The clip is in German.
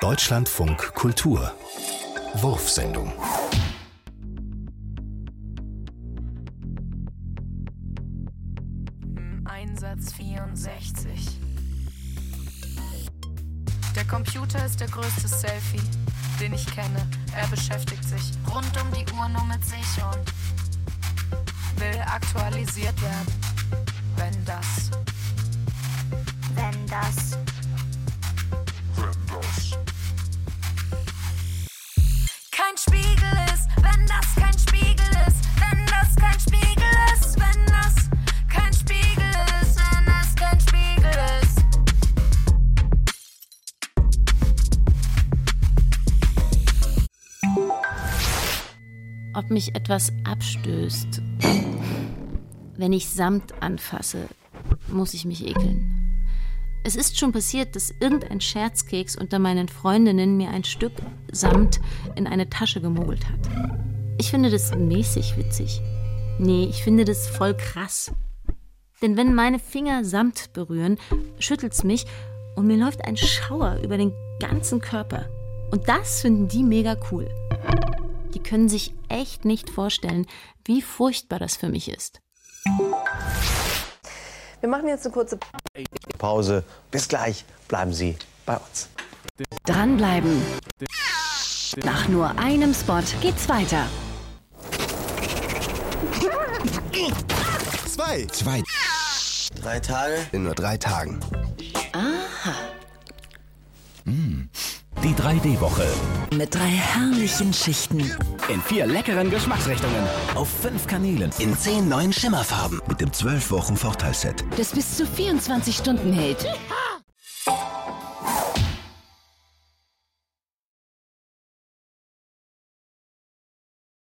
Deutschlandfunk Kultur Wurfsendung Einsatz 64 Der Computer ist der größte Selfie, den ich kenne. Er beschäftigt sich rund um die Uhr nur mit sich und will aktualisiert werden. Wenn das. Wenn das. Ob mich etwas abstößt. Wenn ich Samt anfasse, muss ich mich ekeln. Es ist schon passiert, dass irgendein Scherzkeks unter meinen Freundinnen mir ein Stück Samt in eine Tasche gemogelt hat. Ich finde das mäßig witzig. Nee, ich finde das voll krass. Denn wenn meine Finger Samt berühren, schüttelt's mich und mir läuft ein Schauer über den ganzen Körper. Und das finden die mega cool. Die können sich echt nicht vorstellen, wie furchtbar das für mich ist. Wir machen jetzt eine kurze Pause. Bis gleich. Bleiben Sie bei uns. Dranbleiben. Nach nur einem Spot geht's weiter. Zwei. Zwei. Drei Tage. In nur drei Tagen. Die 3D-Woche. Mit drei herrlichen Schichten. In vier leckeren Geschmacksrichtungen. Auf fünf Kanälen. In zehn neuen Schimmerfarben. Mit dem 12 Wochen Vorteilsset. Das bis zu 24 Stunden hält.